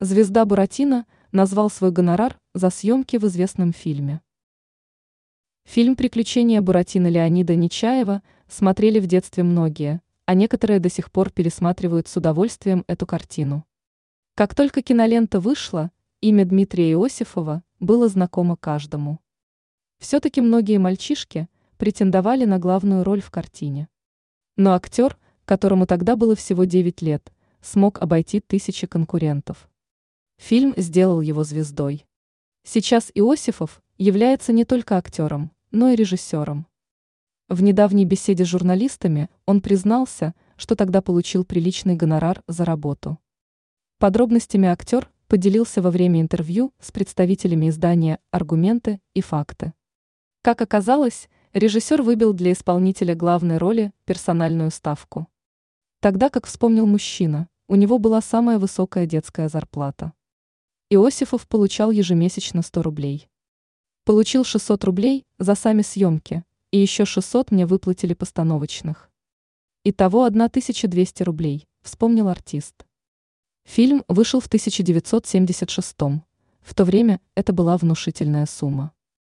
Звезда Буратино назвал свой гонорар за съемки в известном фильме. Фильм «Приключения Буратино» Леонида Нечаева смотрели в детстве многие, а некоторые до сих пор пересматривают с удовольствием эту картину. Как только кинолента вышла, имя Дмитрия Иосифова было знакомо каждому. Все-таки многие мальчишки претендовали на главную роль в картине. Но актер, которому тогда было всего 9 лет, смог обойти тысячи конкурентов. Фильм сделал его звездой. Сейчас Иосифов является не только актером, но и режиссером. В недавней беседе с журналистами он признался, что тогда получил приличный гонорар за работу. Подробностями актер поделился во время интервью с представителями издания «Аргументы и факты». Как оказалось, режиссер выбил для исполнителя главной роли персональную ставку. Тогда, как вспомнил мужчина, у него была самая высокая детская зарплата. Иосифов получал ежемесячно 100 рублей. Получил 600 рублей за сами съемки, и еще 600 мне выплатили постановочных. Итого 1200 рублей, вспомнил артист. Фильм вышел в 1976 В то время это была внушительная сумма.